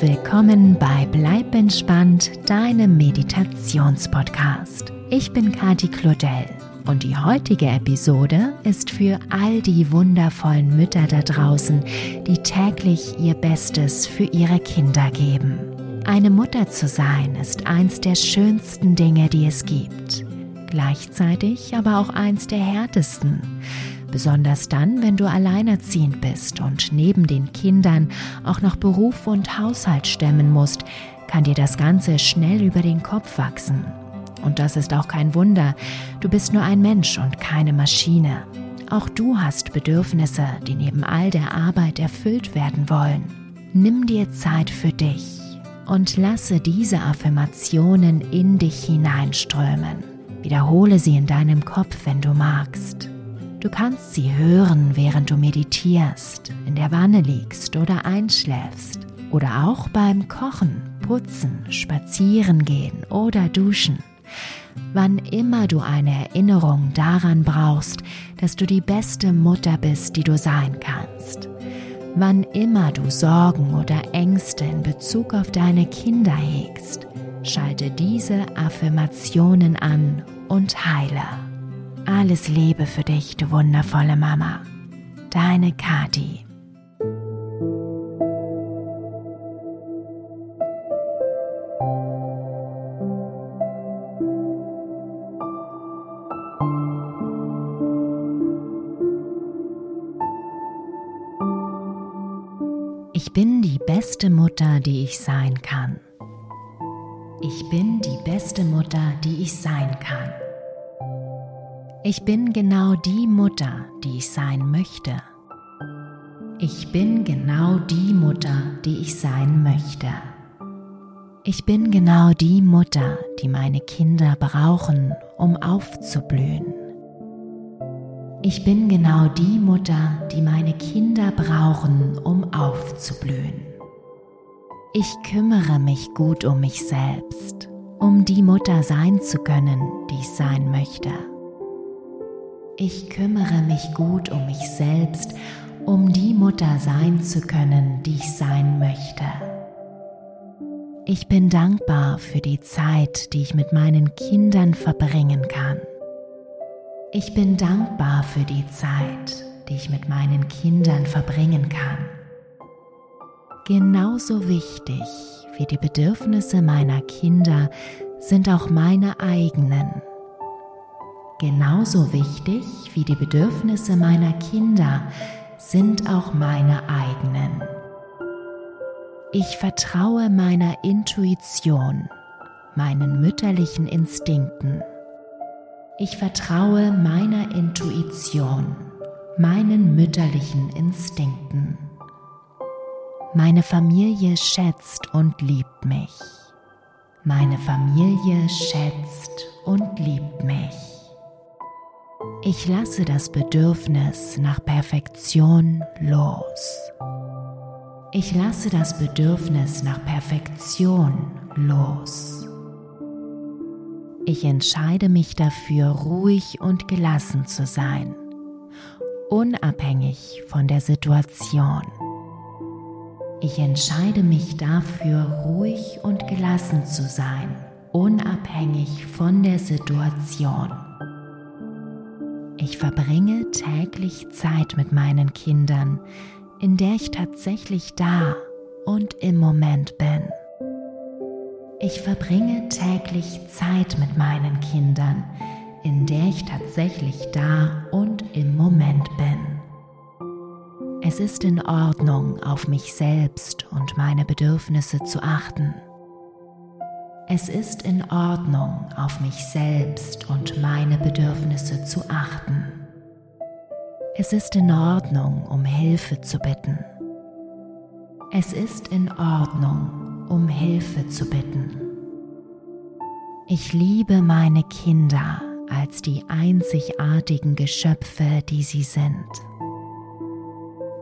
willkommen bei Bleib entspannt, deinem Meditationspodcast. Ich bin Kati Claudel und die heutige Episode ist für all die wundervollen Mütter da draußen, die täglich ihr Bestes für ihre Kinder geben. Eine Mutter zu sein ist eins der schönsten Dinge, die es gibt. Gleichzeitig aber auch eins der härtesten. Besonders dann, wenn du alleinerziehend bist und neben den Kindern auch noch Beruf und Haushalt stemmen musst, kann dir das Ganze schnell über den Kopf wachsen. Und das ist auch kein Wunder, du bist nur ein Mensch und keine Maschine. Auch du hast Bedürfnisse, die neben all der Arbeit erfüllt werden wollen. Nimm dir Zeit für dich und lasse diese Affirmationen in dich hineinströmen. Wiederhole sie in deinem Kopf, wenn du magst. Du kannst sie hören, während du meditierst, in der Wanne liegst oder einschläfst oder auch beim Kochen, Putzen, Spazierengehen oder Duschen. Wann immer du eine Erinnerung daran brauchst, dass du die beste Mutter bist, die du sein kannst. Wann immer du Sorgen oder Ängste in Bezug auf deine Kinder hegst, schalte diese Affirmationen an und heile. Alles Liebe für dich, du wundervolle Mama. Deine Kati. Ich bin die beste Mutter, die ich sein kann. Ich bin die beste Mutter, die ich sein kann. Ich bin genau die Mutter, die ich sein möchte. Ich bin genau die Mutter, die ich sein möchte. Ich bin genau die Mutter, die meine Kinder brauchen, um aufzublühen. Ich bin genau die Mutter, die meine Kinder brauchen, um aufzublühen. Ich kümmere mich gut um mich selbst, um die Mutter sein zu können, die ich sein möchte. Ich kümmere mich gut um mich selbst, um die Mutter sein zu können, die ich sein möchte. Ich bin dankbar für die Zeit, die ich mit meinen Kindern verbringen kann. Ich bin dankbar für die Zeit, die ich mit meinen Kindern verbringen kann. Genauso wichtig wie die Bedürfnisse meiner Kinder sind auch meine eigenen. Genauso wichtig wie die Bedürfnisse meiner Kinder sind auch meine eigenen. Ich vertraue meiner Intuition, meinen mütterlichen Instinkten. Ich vertraue meiner Intuition, meinen mütterlichen Instinkten. Meine Familie schätzt und liebt mich. Meine Familie schätzt und liebt mich. Ich lasse das Bedürfnis nach Perfektion los. Ich lasse das Bedürfnis nach Perfektion los. Ich entscheide mich dafür, ruhig und gelassen zu sein, unabhängig von der Situation. Ich entscheide mich dafür, ruhig und gelassen zu sein, unabhängig von der Situation. Ich verbringe täglich Zeit mit meinen Kindern, in der ich tatsächlich da und im Moment bin. Ich verbringe täglich Zeit mit meinen Kindern, in der ich tatsächlich da und im Moment bin. Es ist in Ordnung, auf mich selbst und meine Bedürfnisse zu achten. Es ist in Ordnung, auf mich selbst und meine Bedürfnisse zu achten. Es ist in Ordnung, um Hilfe zu bitten. Es ist in Ordnung, um Hilfe zu bitten. Ich liebe meine Kinder als die einzigartigen Geschöpfe, die sie sind.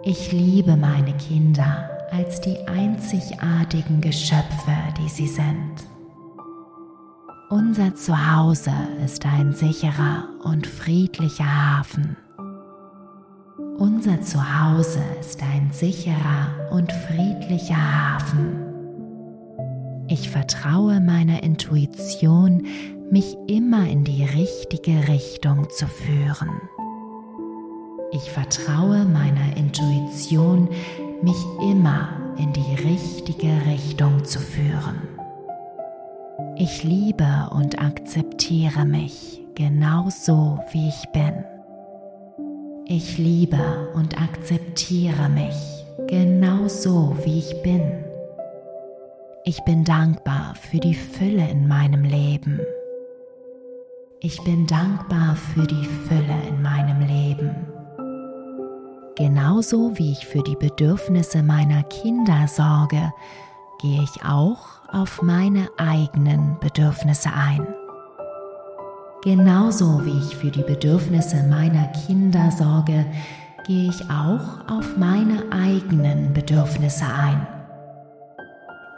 Ich liebe meine Kinder als die einzigartigen Geschöpfe, die sie sind. Unser Zuhause ist ein sicherer und friedlicher Hafen. Unser Zuhause ist ein sicherer und friedlicher Hafen. Ich vertraue meiner Intuition, mich immer in die richtige Richtung zu führen. Ich vertraue meiner Intuition, mich immer in die richtige Richtung zu führen. Ich liebe und akzeptiere mich genau so, wie ich bin. Ich liebe und akzeptiere mich genau so, wie ich bin. Ich bin dankbar für die Fülle in meinem Leben. Ich bin dankbar für die Fülle in meinem Leben. Genauso wie ich für die Bedürfnisse meiner Kinder sorge, gehe ich auch auf meine eigenen Bedürfnisse ein. Genauso wie ich für die Bedürfnisse meiner Kinder sorge, gehe ich auch auf meine eigenen Bedürfnisse ein.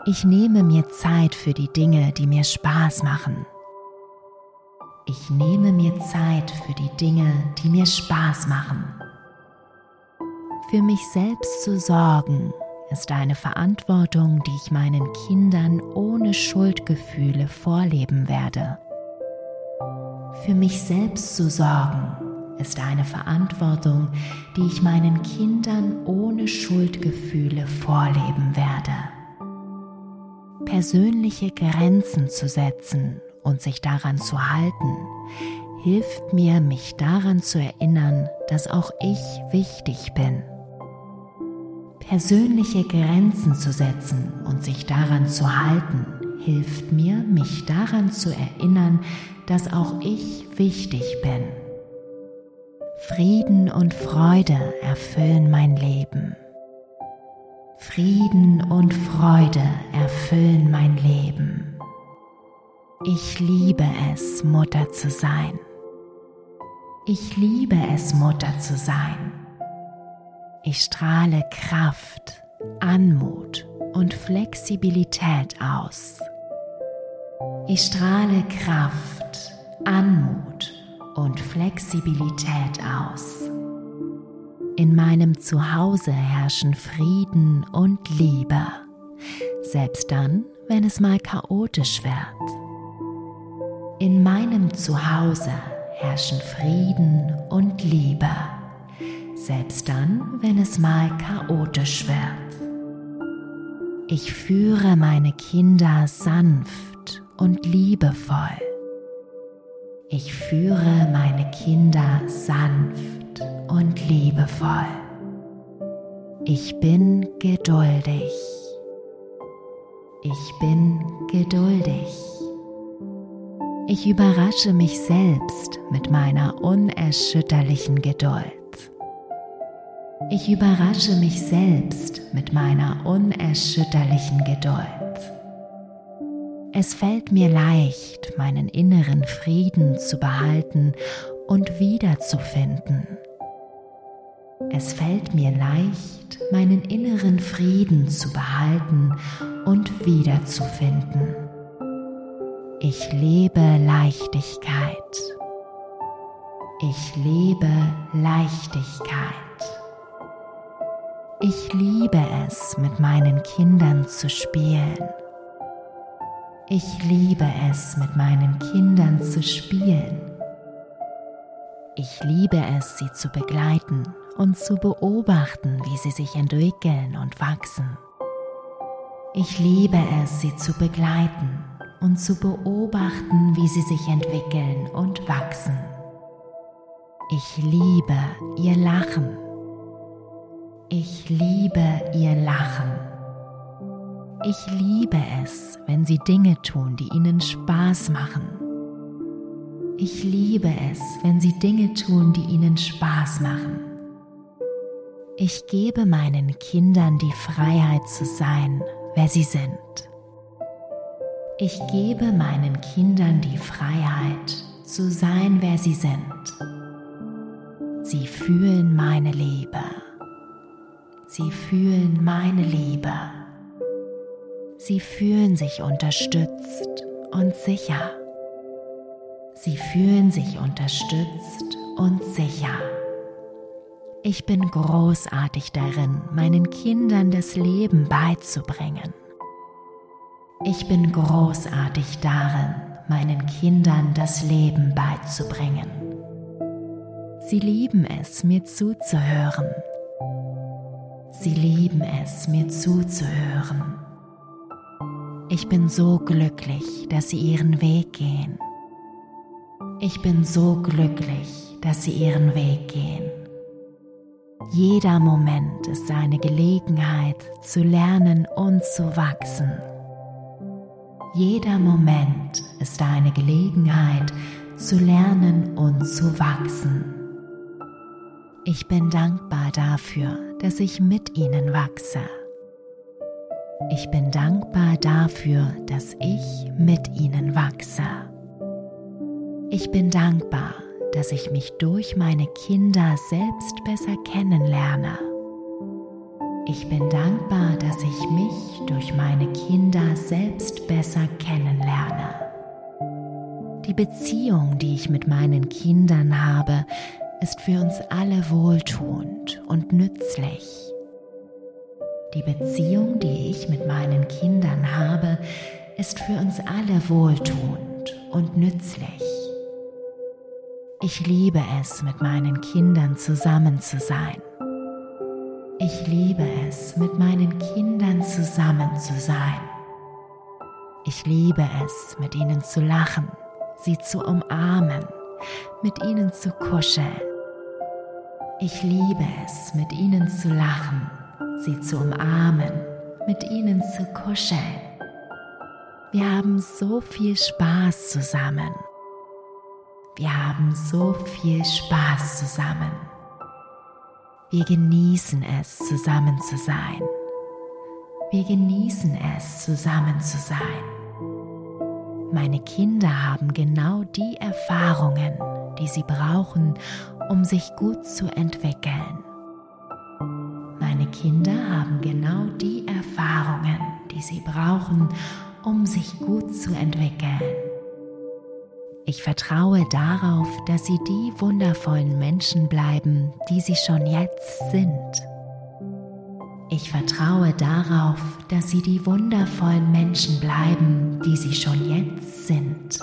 Ich nehme mir Zeit für die Dinge, die mir Spaß machen. Ich nehme mir Zeit für die Dinge, die mir Spaß machen. Für mich selbst zu sorgen ist eine Verantwortung, die ich meinen Kindern ohne Schuldgefühle vorleben werde. Für mich selbst zu sorgen ist eine Verantwortung, die ich meinen Kindern ohne Schuldgefühle vorleben werde. Persönliche Grenzen zu setzen und sich daran zu halten, hilft mir, mich daran zu erinnern, dass auch ich wichtig bin. Persönliche Grenzen zu setzen und sich daran zu halten, hilft mir, mich daran zu erinnern, dass auch ich wichtig bin. Frieden und Freude erfüllen mein Leben. Frieden und Freude erfüllen mein Leben. Ich liebe es, Mutter zu sein. Ich liebe es, Mutter zu sein. Ich strahle Kraft, Anmut und Flexibilität aus. Ich strahle Kraft, Anmut und Flexibilität aus. In meinem Zuhause herrschen Frieden und Liebe, selbst dann, wenn es mal chaotisch wird. In meinem Zuhause herrschen Frieden und Liebe selbst dann, wenn es mal chaotisch wird. Ich führe meine Kinder sanft und liebevoll. Ich führe meine Kinder sanft und liebevoll. Ich bin geduldig. Ich bin geduldig. Ich überrasche mich selbst mit meiner unerschütterlichen Geduld. Ich überrasche mich selbst mit meiner unerschütterlichen Geduld. Es fällt mir leicht, meinen inneren Frieden zu behalten und wiederzufinden. Es fällt mir leicht, meinen inneren Frieden zu behalten und wiederzufinden. Ich lebe Leichtigkeit. Ich lebe Leichtigkeit. Ich liebe es, mit meinen Kindern zu spielen. Ich liebe es, mit meinen Kindern zu spielen. Ich liebe es, sie zu begleiten und zu beobachten, wie sie sich entwickeln und wachsen. Ich liebe es, sie zu begleiten und zu beobachten, wie sie sich entwickeln und wachsen. Ich liebe ihr Lachen ich liebe ihr Lachen. Ich liebe es, wenn sie Dinge tun, die ihnen Spaß machen. Ich liebe es, wenn sie Dinge tun, die ihnen Spaß machen. Ich gebe meinen Kindern die Freiheit zu sein, wer sie sind. Ich gebe meinen Kindern die Freiheit zu sein, wer sie sind. Sie fühlen meine Liebe. Sie fühlen meine Liebe. Sie fühlen sich unterstützt und sicher. Sie fühlen sich unterstützt und sicher. Ich bin großartig darin, meinen Kindern das Leben beizubringen. Ich bin großartig darin, meinen Kindern das Leben beizubringen. Sie lieben es, mir zuzuhören. Sie lieben es, mir zuzuhören. Ich bin so glücklich, dass sie ihren Weg gehen. Ich bin so glücklich, dass sie ihren Weg gehen. Jeder Moment ist eine Gelegenheit zu lernen und zu wachsen. Jeder Moment ist eine Gelegenheit zu lernen und zu wachsen. Ich bin dankbar dafür, dass ich mit ihnen wachse. Ich bin dankbar dafür, dass ich mit ihnen wachse. Ich bin dankbar, dass ich mich durch meine Kinder selbst besser kennenlerne. Ich bin dankbar, dass ich mich durch meine Kinder selbst besser kennenlerne. Die Beziehung, die ich mit meinen Kindern habe, ist für uns alle wohltuend und nützlich. Die Beziehung, die ich mit meinen Kindern habe, ist für uns alle wohltuend und nützlich. Ich liebe es, mit meinen Kindern zusammen zu sein. Ich liebe es, mit meinen Kindern zusammen zu sein. Ich liebe es, mit ihnen zu lachen, sie zu umarmen, mit ihnen zu kuscheln. Ich liebe es, mit ihnen zu lachen, sie zu umarmen, mit ihnen zu kuscheln. Wir haben so viel Spaß zusammen. Wir haben so viel Spaß zusammen. Wir genießen es, zusammen zu sein. Wir genießen es, zusammen zu sein. Meine Kinder haben genau die Erfahrungen, die sie brauchen, um sich gut zu entwickeln. Meine Kinder haben genau die Erfahrungen, die sie brauchen, um sich gut zu entwickeln. Ich vertraue darauf, dass sie die wundervollen Menschen bleiben, die sie schon jetzt sind. Ich vertraue darauf, dass sie die wundervollen Menschen bleiben, die sie schon jetzt sind.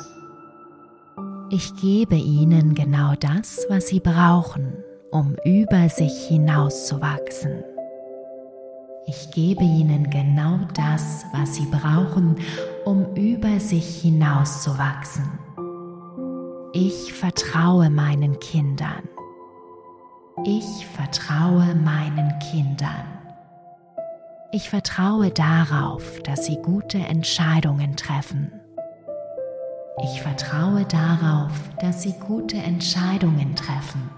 Ich gebe ihnen genau das, was sie brauchen, um über sich hinauszuwachsen. Ich gebe ihnen genau das, was sie brauchen, um über sich hinauszuwachsen. Ich vertraue meinen Kindern. Ich vertraue meinen Kindern. Ich vertraue darauf, dass sie gute Entscheidungen treffen. Ich vertraue darauf, dass sie gute Entscheidungen treffen.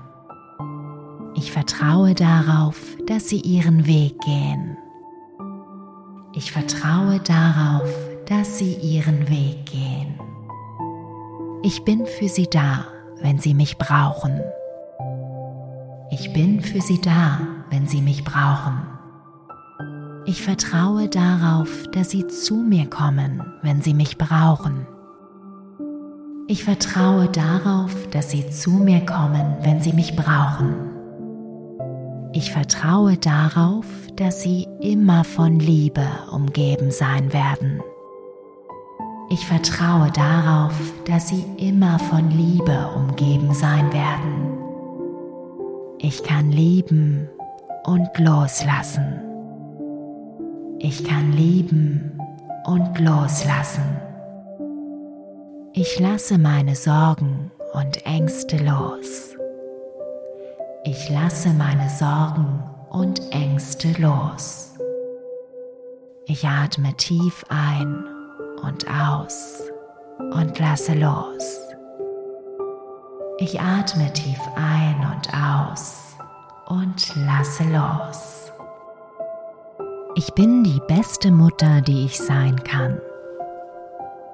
Ich vertraue darauf, dass sie ihren Weg gehen. Ich vertraue darauf, dass sie ihren Weg gehen. Ich bin für sie da, wenn sie mich brauchen. Ich bin für sie da, wenn sie mich brauchen. Ich vertraue darauf, dass sie zu mir kommen, wenn sie mich brauchen. Ich vertraue darauf, dass sie zu mir kommen, wenn sie mich brauchen. Ich vertraue darauf, dass sie immer von Liebe umgeben sein werden. Ich vertraue darauf, dass sie immer von Liebe umgeben sein werden. Ich kann lieben und loslassen. Ich kann lieben und loslassen. Ich lasse meine Sorgen und Ängste los. Ich lasse meine Sorgen und Ängste los. Ich atme tief ein und aus und lasse los. Ich atme tief ein und aus und lasse los. Ich bin die beste Mutter, die ich sein kann.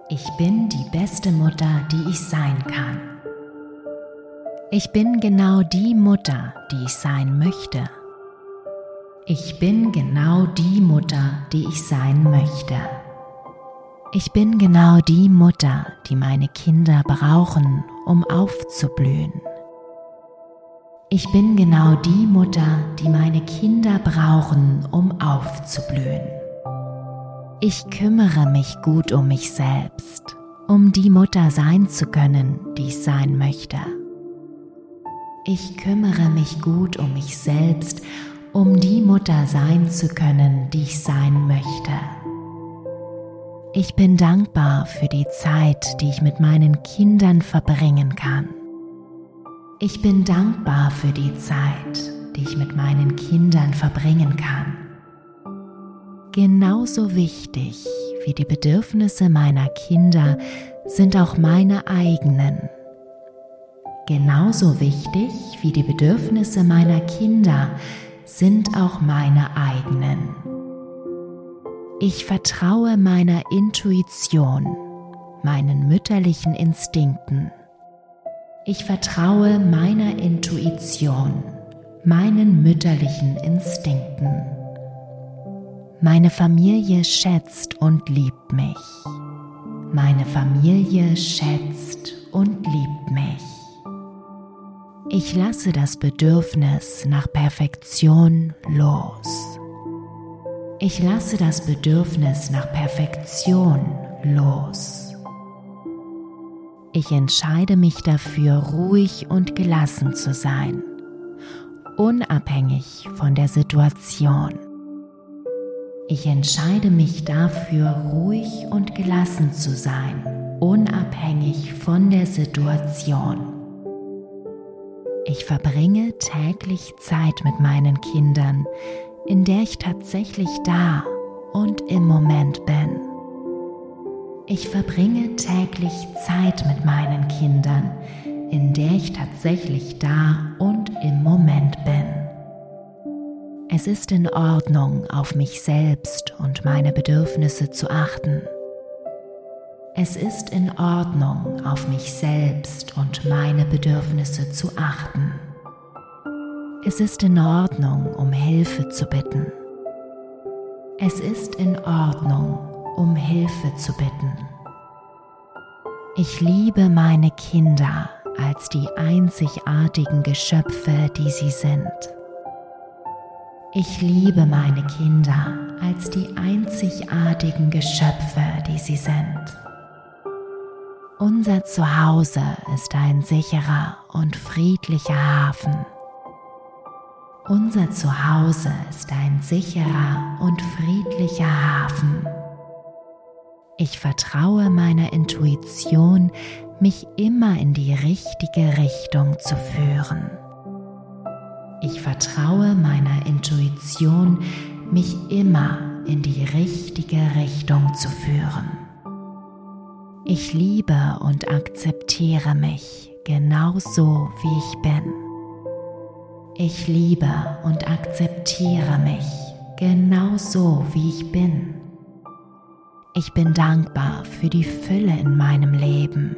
Ich bin die beste Mutter, die ich sein kann. Ich bin genau die Mutter, die ich sein möchte. Ich bin genau die Mutter, die ich sein möchte. Ich bin genau die Mutter, die meine Kinder brauchen, um aufzublühen. Ich bin genau die Mutter, die meine Kinder brauchen, um aufzublühen. Ich kümmere mich gut um mich selbst, um die Mutter sein zu können, die ich sein möchte. Ich kümmere mich gut um mich selbst, um die Mutter sein zu können, die ich sein möchte. Ich bin dankbar für die Zeit, die ich mit meinen Kindern verbringen kann. Ich bin dankbar für die Zeit, die ich mit meinen Kindern verbringen kann. Genauso wichtig wie die Bedürfnisse meiner Kinder sind auch meine eigenen. Genauso wichtig wie die Bedürfnisse meiner Kinder sind auch meine eigenen. Ich vertraue meiner Intuition, meinen mütterlichen Instinkten. Ich vertraue meiner Intuition, meinen mütterlichen Instinkten. Meine Familie schätzt und liebt mich. Meine Familie schätzt und liebt mich. Ich lasse das Bedürfnis nach Perfektion los. Ich lasse das Bedürfnis nach Perfektion los. Ich entscheide mich dafür, ruhig und gelassen zu sein, unabhängig von der Situation. Ich entscheide mich dafür, ruhig und gelassen zu sein, unabhängig von der Situation. Ich verbringe täglich Zeit mit meinen Kindern, in der ich tatsächlich da und im Moment bin. Ich verbringe täglich Zeit mit meinen Kindern, in der ich tatsächlich da und im Moment bin. Es ist in Ordnung, auf mich selbst und meine Bedürfnisse zu achten. Es ist in Ordnung, auf mich selbst und meine Bedürfnisse zu achten. Es ist in Ordnung, um Hilfe zu bitten. Es ist in Ordnung, um Hilfe zu bitten. Ich liebe meine Kinder als die einzigartigen Geschöpfe, die sie sind. Ich liebe meine Kinder als die einzigartigen Geschöpfe, die sie sind. Unser Zuhause ist ein sicherer und friedlicher Hafen. Unser Zuhause ist ein sicherer und friedlicher Hafen. Ich vertraue meiner Intuition, mich immer in die richtige Richtung zu führen. Ich vertraue meiner Intuition, mich immer in die richtige Richtung zu führen. Ich liebe und akzeptiere mich genau so, wie ich bin. Ich liebe und akzeptiere mich genau so, wie ich bin. Ich bin dankbar für die Fülle in meinem Leben.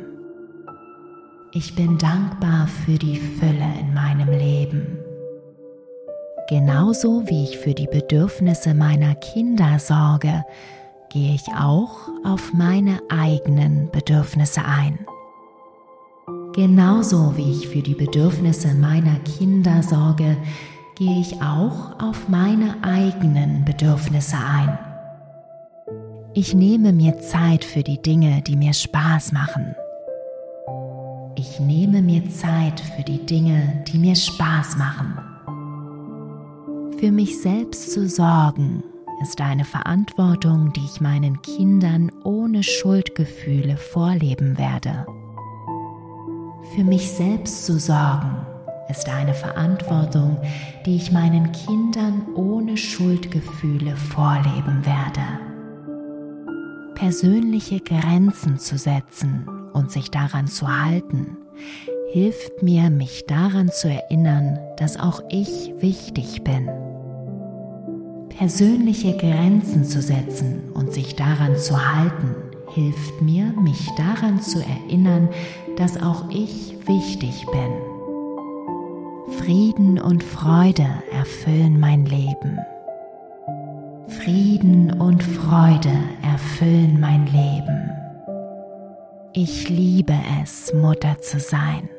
Ich bin dankbar für die Fülle in meinem Leben. Genauso wie ich für die Bedürfnisse meiner Kinder sorge, gehe ich auch auf meine eigenen Bedürfnisse ein. Genauso wie ich für die Bedürfnisse meiner Kinder sorge, gehe ich auch auf meine eigenen Bedürfnisse ein. Ich nehme mir Zeit für die Dinge, die mir Spaß machen. Ich nehme mir Zeit für die Dinge, die mir Spaß machen. Für mich selbst zu sorgen ist eine Verantwortung, die ich meinen Kindern ohne Schuldgefühle vorleben werde. Für mich selbst zu sorgen ist eine Verantwortung, die ich meinen Kindern ohne Schuldgefühle vorleben werde. Persönliche Grenzen zu setzen und sich daran zu halten, hilft mir, mich daran zu erinnern, dass auch ich wichtig bin. Persönliche Grenzen zu setzen und sich daran zu halten, hilft mir, mich daran zu erinnern, dass auch ich wichtig bin. Frieden und Freude erfüllen mein Leben. Frieden und Freude erfüllen mein Leben. Ich liebe es, Mutter zu sein.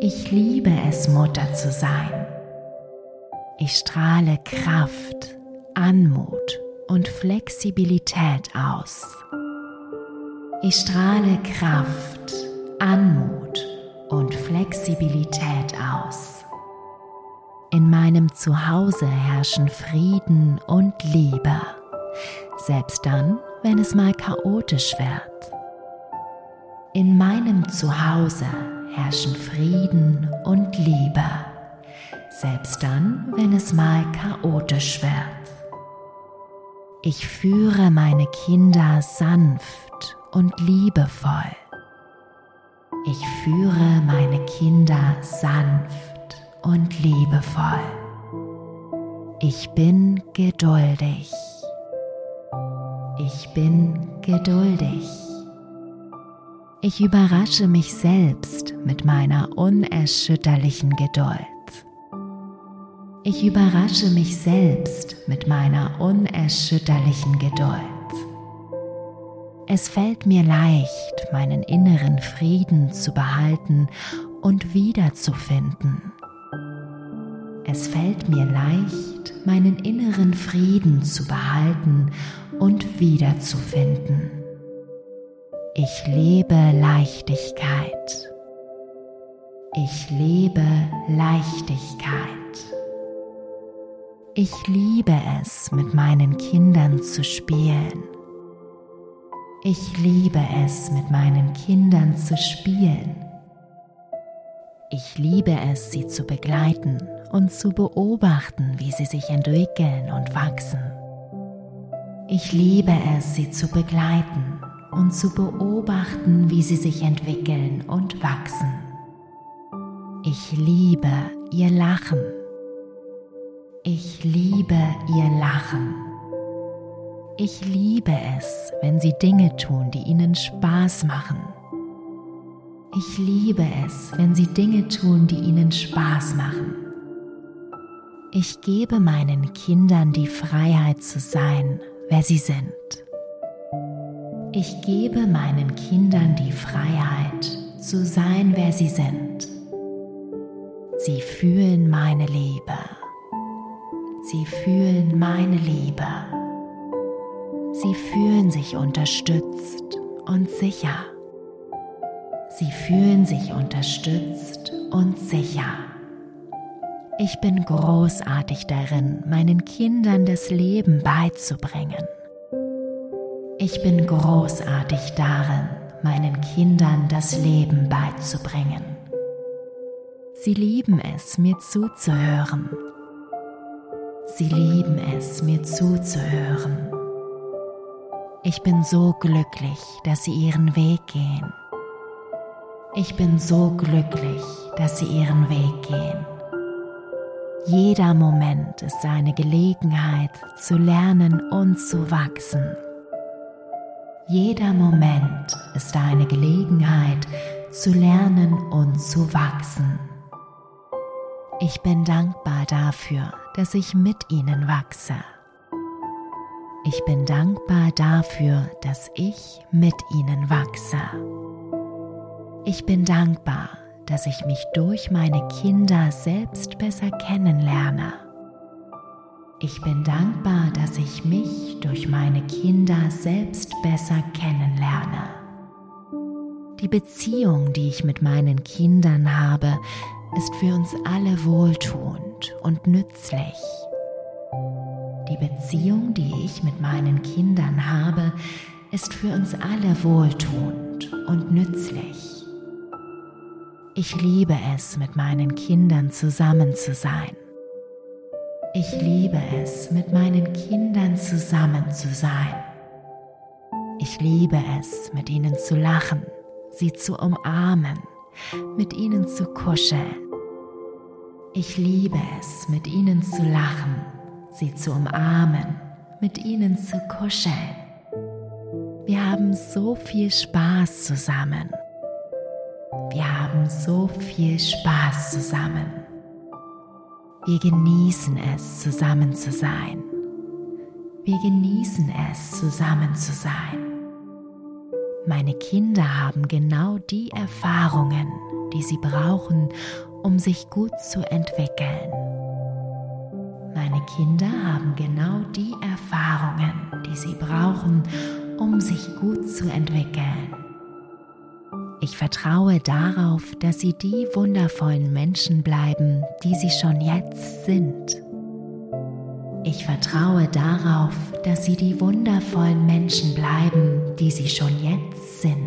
Ich liebe es, Mutter zu sein. Ich strahle Kraft, Anmut und Flexibilität aus. Ich strahle Kraft, Anmut und Flexibilität aus. In meinem Zuhause herrschen Frieden und Liebe, selbst dann, wenn es mal chaotisch wird. In meinem Zuhause herrschen Frieden und Liebe, selbst dann, wenn es mal chaotisch wird. Ich führe meine Kinder sanft und liebevoll. Ich führe meine Kinder sanft und liebevoll. Ich bin geduldig. Ich bin geduldig. Ich überrasche mich selbst mit meiner unerschütterlichen Geduld. Ich überrasche mich selbst mit meiner unerschütterlichen Geduld. Es fällt mir leicht, meinen inneren Frieden zu behalten und wiederzufinden. Es fällt mir leicht, meinen inneren Frieden zu behalten und wiederzufinden. Ich lebe Leichtigkeit. Ich lebe Leichtigkeit. Ich liebe es, mit meinen Kindern zu spielen. Ich liebe es, mit meinen Kindern zu spielen. Ich liebe es, sie zu begleiten und zu beobachten, wie sie sich entwickeln und wachsen. Ich liebe es, sie zu begleiten und zu beobachten, wie sie sich entwickeln und wachsen. Ich liebe ihr Lachen. Ich liebe ihr Lachen. Ich liebe es, wenn sie Dinge tun, die ihnen Spaß machen. Ich liebe es, wenn sie Dinge tun, die ihnen Spaß machen. Ich gebe meinen Kindern die Freiheit zu sein, wer sie sind. Ich gebe meinen Kindern die Freiheit zu sein, wer sie sind. Sie fühlen meine Liebe. Sie fühlen meine Liebe. Sie fühlen sich unterstützt und sicher. Sie fühlen sich unterstützt und sicher. Ich bin großartig darin, meinen Kindern das Leben beizubringen. Ich bin großartig darin, meinen Kindern das Leben beizubringen. Sie lieben es, mir zuzuhören. Sie lieben es, mir zuzuhören. Ich bin so glücklich, dass sie ihren Weg gehen. Ich bin so glücklich, dass sie ihren Weg gehen. Jeder Moment ist eine Gelegenheit zu lernen und zu wachsen. Jeder Moment ist eine Gelegenheit zu lernen und zu wachsen. Ich bin dankbar dafür, dass ich mit ihnen wachse. Ich bin dankbar dafür, dass ich mit ihnen wachse. Ich bin dankbar, dass ich mich durch meine Kinder selbst besser kennenlerne. Ich bin dankbar, dass ich mich durch meine Kinder selbst besser kennenlerne. Die Beziehung, die ich mit meinen Kindern habe, ist für uns alle wohltuend und nützlich. Die Beziehung, die ich mit meinen Kindern habe, ist für uns alle wohltuend und nützlich. Ich liebe es, mit meinen Kindern zusammen zu sein. Ich liebe es, mit meinen Kindern zusammen zu sein. Ich liebe es, mit ihnen zu lachen, sie zu umarmen, mit ihnen zu kuscheln. Ich liebe es, mit ihnen zu lachen, sie zu umarmen, mit ihnen zu kuscheln. Wir haben so viel Spaß zusammen. Wir haben so viel Spaß zusammen. Wir genießen es, zusammen zu sein. Wir genießen es, zusammen zu sein. Meine Kinder haben genau die Erfahrungen, die sie brauchen, um sich gut zu entwickeln. Meine Kinder haben genau die Erfahrungen, die sie brauchen, um sich gut zu entwickeln. Ich vertraue darauf, dass sie die wundervollen Menschen bleiben, die sie schon jetzt sind. Ich vertraue darauf, dass sie die wundervollen Menschen bleiben, die sie schon jetzt sind.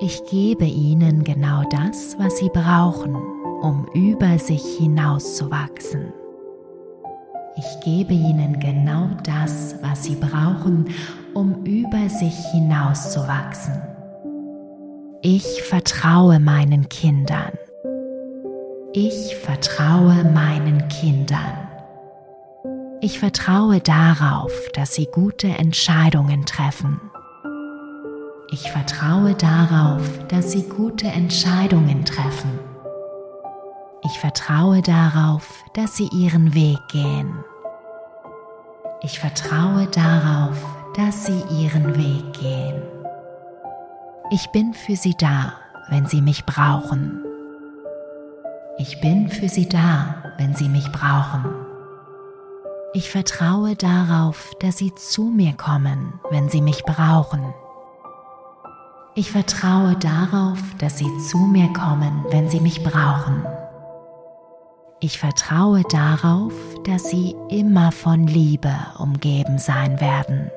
Ich gebe ihnen genau das, was sie brauchen, um über sich hinauszuwachsen. Ich gebe ihnen genau das, was sie brauchen, um über sich hinauszuwachsen. Ich vertraue meinen Kindern. Ich vertraue meinen Kindern. Ich vertraue darauf, dass sie gute Entscheidungen treffen. Ich vertraue darauf, dass sie gute Entscheidungen treffen. Ich vertraue darauf, dass sie ihren Weg gehen. Ich vertraue darauf, dass sie ihren Weg gehen. Ich bin für sie da, wenn sie mich brauchen. Ich bin für sie da, wenn sie mich brauchen. Ich vertraue darauf, dass sie zu mir kommen, wenn sie mich brauchen. Ich vertraue darauf, dass sie zu mir kommen, wenn sie mich brauchen. Ich vertraue darauf, dass sie immer von Liebe umgeben sein werden.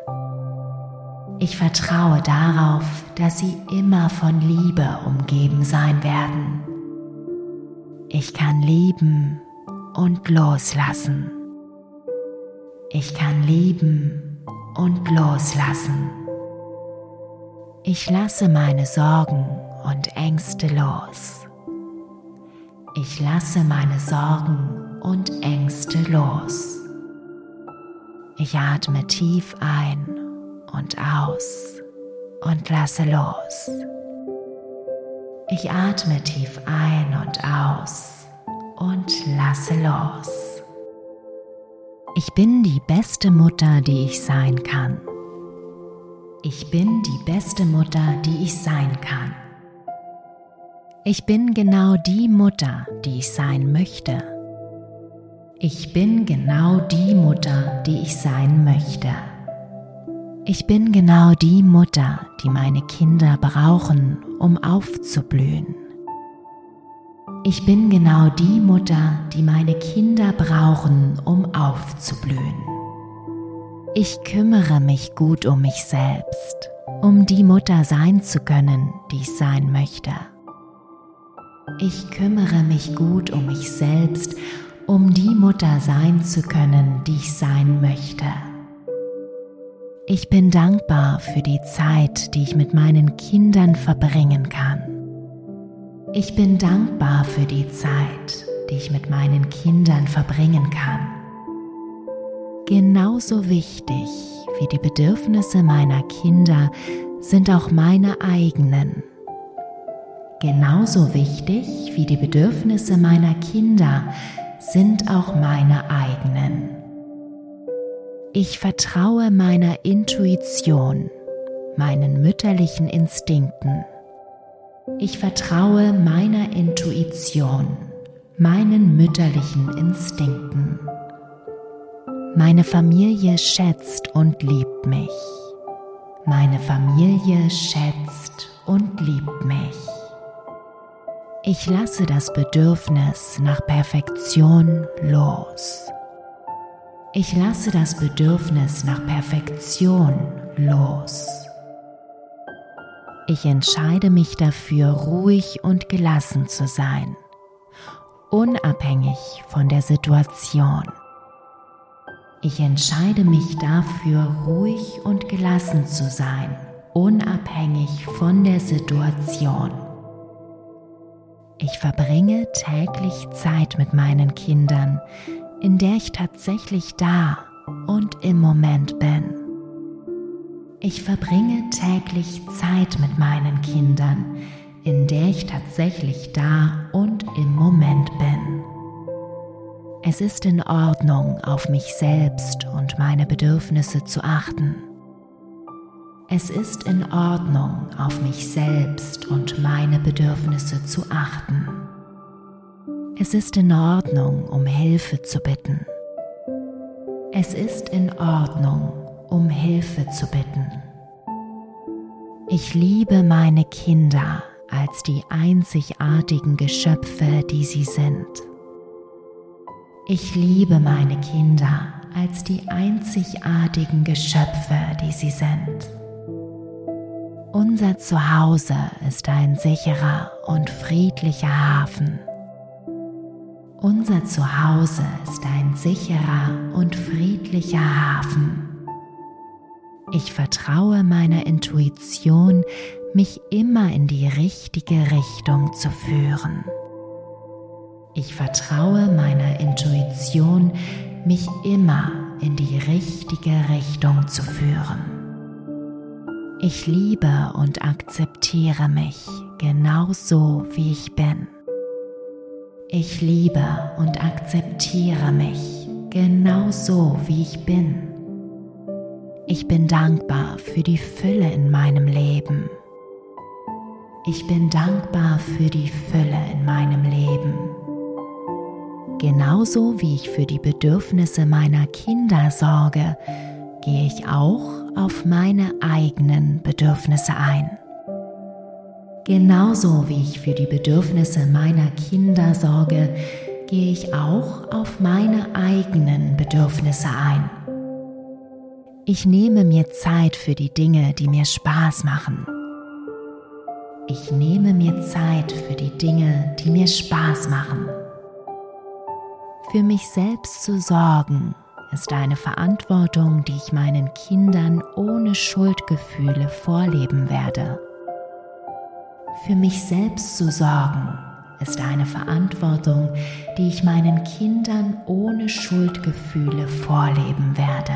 Ich vertraue darauf, dass sie immer von Liebe umgeben sein werden. Ich kann lieben und loslassen. Ich kann lieben und loslassen. Ich lasse meine Sorgen und Ängste los. Ich lasse meine Sorgen und Ängste los. Ich atme tief ein und aus und lasse los. Ich atme tief ein und aus und lasse los. Ich bin die beste Mutter, die ich sein kann. Ich bin die beste Mutter, die ich sein kann. Ich bin genau die Mutter, die ich sein möchte. Ich bin genau die Mutter, die ich sein möchte. Ich bin genau die Mutter, die meine Kinder brauchen, um aufzublühen. Ich bin genau die Mutter, die meine Kinder brauchen, um aufzublühen. Ich kümmere mich gut um mich selbst, um die Mutter sein zu können, die ich sein möchte. Ich kümmere mich gut um mich selbst, um die Mutter sein zu können, die ich sein möchte. Ich bin dankbar für die Zeit, die ich mit meinen Kindern verbringen kann. Ich bin dankbar für die Zeit, die ich mit meinen Kindern verbringen kann. Genauso wichtig wie die Bedürfnisse meiner Kinder sind auch meine eigenen. Genauso wichtig wie die Bedürfnisse meiner Kinder sind auch meine eigenen. Ich vertraue meiner Intuition, meinen mütterlichen Instinkten. Ich vertraue meiner Intuition, meinen mütterlichen Instinkten. Meine Familie schätzt und liebt mich. Meine Familie schätzt und liebt mich. Ich lasse das Bedürfnis nach Perfektion los. Ich lasse das Bedürfnis nach Perfektion los. Ich entscheide mich dafür, ruhig und gelassen zu sein, unabhängig von der Situation. Ich entscheide mich dafür, ruhig und gelassen zu sein, unabhängig von der Situation. Ich verbringe täglich Zeit mit meinen Kindern, in der ich tatsächlich da und im Moment bin. Ich verbringe täglich Zeit mit meinen Kindern, in der ich tatsächlich da und im Moment bin. Es ist in Ordnung, auf mich selbst und meine Bedürfnisse zu achten. Es ist in Ordnung, auf mich selbst und meine Bedürfnisse zu achten. Es ist in Ordnung, um Hilfe zu bitten. Es ist in Ordnung, um Hilfe zu bitten. Ich liebe meine Kinder als die einzigartigen Geschöpfe, die sie sind. Ich liebe meine Kinder als die einzigartigen Geschöpfe, die sie sind. Unser Zuhause ist ein sicherer und friedlicher Hafen. Unser Zuhause ist ein sicherer und friedlicher Hafen. Ich vertraue meiner Intuition, mich immer in die richtige Richtung zu führen. Ich vertraue meiner Intuition, mich immer in die richtige Richtung zu führen. Ich liebe und akzeptiere mich genau so, wie ich bin. Ich liebe und akzeptiere mich genau so, wie ich bin. Ich bin dankbar für die Fülle in meinem Leben. Ich bin dankbar für die Fülle in meinem Leben. Genauso wie ich für die Bedürfnisse meiner Kinder sorge, gehe ich auch auf meine eigenen Bedürfnisse ein. Genauso wie ich für die Bedürfnisse meiner Kinder sorge, gehe ich auch auf meine eigenen Bedürfnisse ein. Ich nehme mir Zeit für die Dinge, die mir Spaß machen. Ich nehme mir Zeit für die Dinge, die mir Spaß machen. Für mich selbst zu sorgen ist eine Verantwortung, die ich meinen Kindern ohne Schuldgefühle vorleben werde. Für mich selbst zu sorgen ist eine Verantwortung, die ich meinen Kindern ohne Schuldgefühle vorleben werde.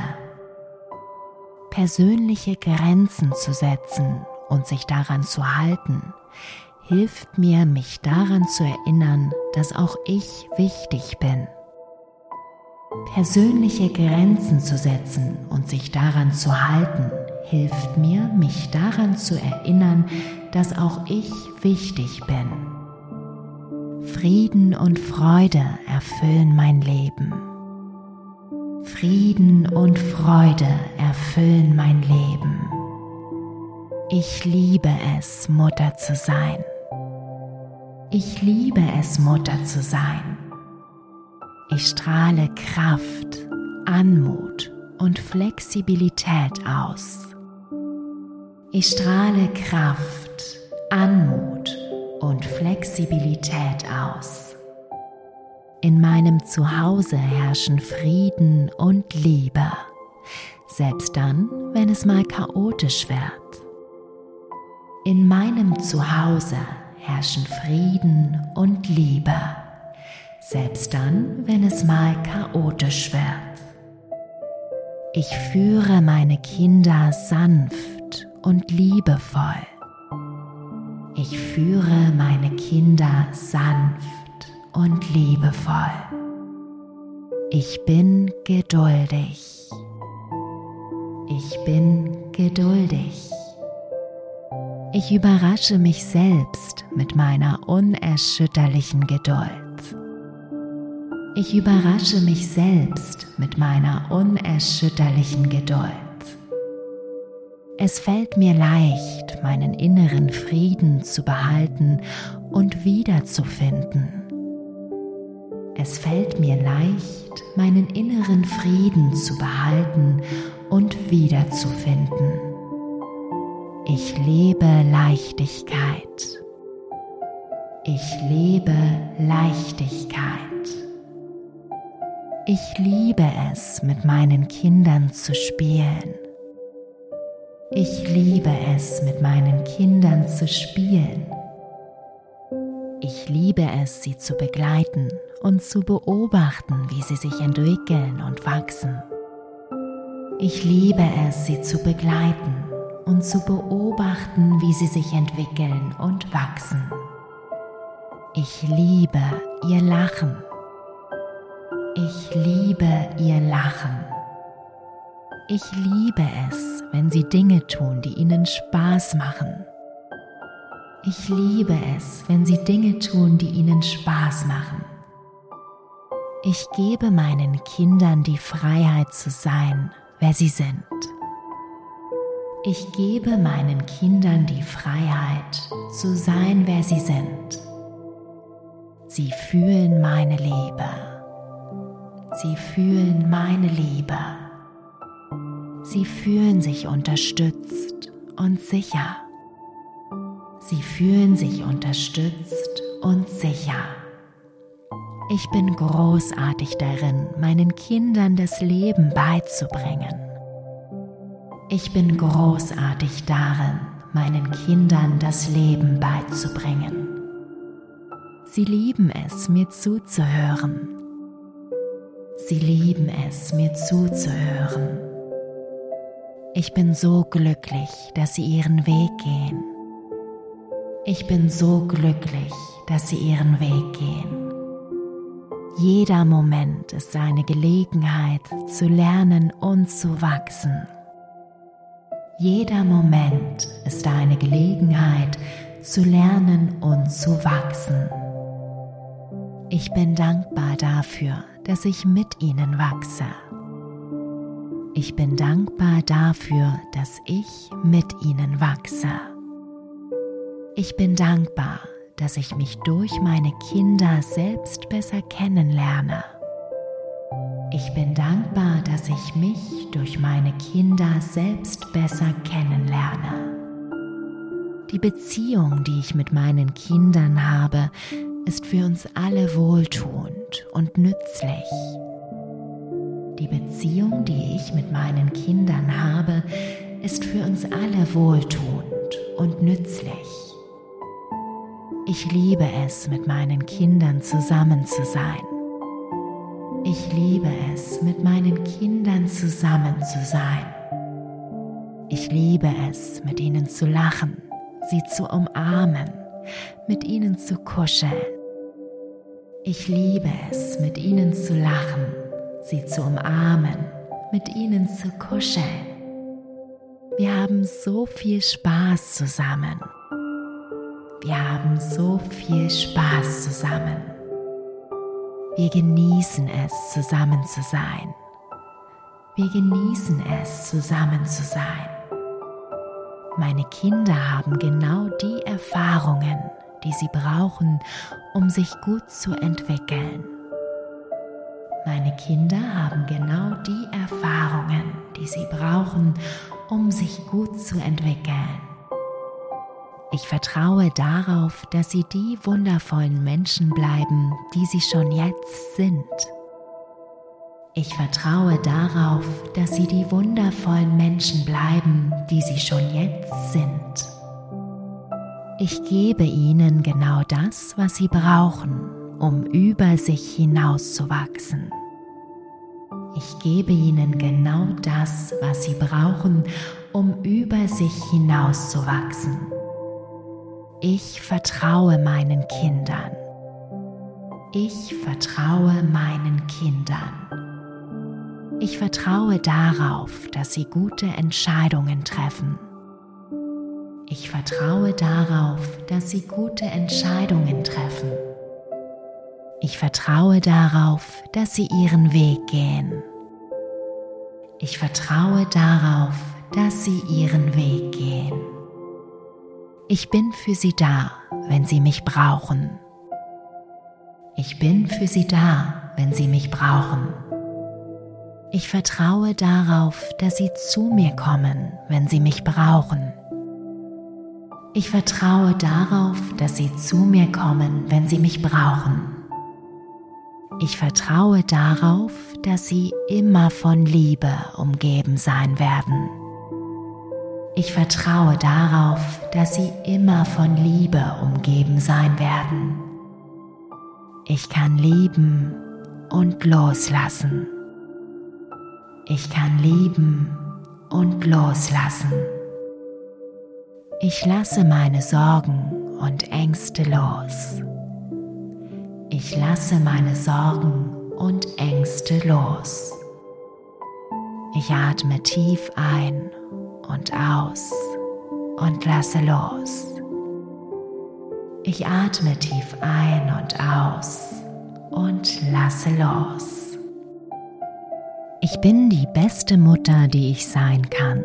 Persönliche Grenzen zu setzen und sich daran zu halten, hilft mir, mich daran zu erinnern, dass auch ich wichtig bin. Persönliche Grenzen zu setzen und sich daran zu halten, hilft mir, mich daran zu erinnern, dass auch ich wichtig bin. Frieden und Freude erfüllen mein Leben. Frieden und Freude erfüllen mein Leben. Ich liebe es, Mutter zu sein. Ich liebe es, Mutter zu sein. Ich strahle Kraft, Anmut und Flexibilität aus. Ich strahle Kraft, Anmut und Flexibilität aus. In meinem Zuhause herrschen Frieden und Liebe, selbst dann, wenn es mal chaotisch wird. In meinem Zuhause herrschen Frieden und Liebe selbst dann, wenn es mal chaotisch wird. Ich führe meine Kinder sanft und liebevoll. Ich führe meine Kinder sanft und liebevoll. Ich bin geduldig. Ich bin geduldig. Ich überrasche mich selbst mit meiner unerschütterlichen Geduld. Ich überrasche mich selbst mit meiner unerschütterlichen Geduld. Es fällt mir leicht, meinen inneren Frieden zu behalten und wiederzufinden. Es fällt mir leicht, meinen inneren Frieden zu behalten und wiederzufinden. Ich lebe Leichtigkeit. Ich lebe Leichtigkeit. Ich liebe es, mit meinen Kindern zu spielen. Ich liebe es, mit meinen Kindern zu spielen. Ich liebe es, sie zu begleiten und zu beobachten, wie sie sich entwickeln und wachsen. Ich liebe es, sie zu begleiten und zu beobachten, wie sie sich entwickeln und wachsen. Ich liebe ihr Lachen ich liebe ihr Lachen. Ich liebe es, wenn sie Dinge tun, die ihnen Spaß machen. Ich liebe es, wenn sie Dinge tun, die ihnen Spaß machen. Ich gebe meinen Kindern die Freiheit zu sein, wer sie sind. Ich gebe meinen Kindern die Freiheit zu sein, wer sie sind. Sie fühlen meine Liebe. Sie fühlen meine Liebe. Sie fühlen sich unterstützt und sicher. Sie fühlen sich unterstützt und sicher. Ich bin großartig darin, meinen Kindern das Leben beizubringen. Ich bin großartig darin, meinen Kindern das Leben beizubringen. Sie lieben es, mir zuzuhören. Sie lieben es, mir zuzuhören. Ich bin so glücklich, dass sie ihren Weg gehen. Ich bin so glücklich, dass sie ihren Weg gehen. Jeder Moment ist eine Gelegenheit zu lernen und zu wachsen. Jeder Moment ist eine Gelegenheit zu lernen und zu wachsen. Ich bin dankbar dafür, dass ich mit ihnen wachse. Ich bin dankbar dafür, dass ich mit ihnen wachse. Ich bin dankbar, dass ich mich durch meine Kinder selbst besser kennenlerne. Ich bin dankbar, dass ich mich durch meine Kinder selbst besser kennenlerne. Die Beziehung, die ich mit meinen Kindern habe, ist für uns alle wohltuend und nützlich. Die Beziehung, die ich mit meinen Kindern habe, ist für uns alle wohltuend und nützlich. Ich liebe es, mit meinen Kindern zusammen zu sein. Ich liebe es, mit meinen Kindern zusammen zu sein. Ich liebe es, mit ihnen zu lachen, sie zu umarmen, mit ihnen zu kuscheln. Ich liebe es, mit ihnen zu lachen, sie zu umarmen, mit ihnen zu kuscheln. Wir haben so viel Spaß zusammen. Wir haben so viel Spaß zusammen. Wir genießen es, zusammen zu sein. Wir genießen es, zusammen zu sein. Meine Kinder haben genau die Erfahrungen, die sie brauchen, um sich gut zu entwickeln. Meine Kinder haben genau die Erfahrungen, die sie brauchen, um sich gut zu entwickeln. Ich vertraue darauf, dass sie die wundervollen Menschen bleiben, die sie schon jetzt sind. Ich vertraue darauf, dass sie die wundervollen Menschen bleiben, die sie schon jetzt sind. Ich gebe ihnen genau das, was sie brauchen, um über sich hinauszuwachsen. Ich gebe ihnen genau das, was sie brauchen, um über sich hinauszuwachsen. Ich vertraue meinen Kindern. Ich vertraue meinen Kindern. Ich vertraue darauf, dass sie gute Entscheidungen treffen. Ich vertraue darauf, dass sie gute Entscheidungen treffen. Ich vertraue darauf, dass sie ihren Weg gehen. Ich vertraue darauf, dass sie ihren Weg gehen. Ich bin für sie da, wenn sie mich brauchen. Ich bin für sie da, wenn sie mich brauchen. Ich vertraue darauf, dass sie zu mir kommen, wenn sie mich brauchen. Ich vertraue darauf, dass sie zu mir kommen, wenn sie mich brauchen. Ich vertraue darauf, dass sie immer von Liebe umgeben sein werden. Ich vertraue darauf, dass sie immer von Liebe umgeben sein werden. Ich kann lieben und loslassen. Ich kann lieben und loslassen. Ich lasse meine Sorgen und Ängste los. Ich lasse meine Sorgen und Ängste los. Ich atme tief ein und aus und lasse los. Ich atme tief ein und aus und lasse los. Ich bin die beste Mutter, die ich sein kann.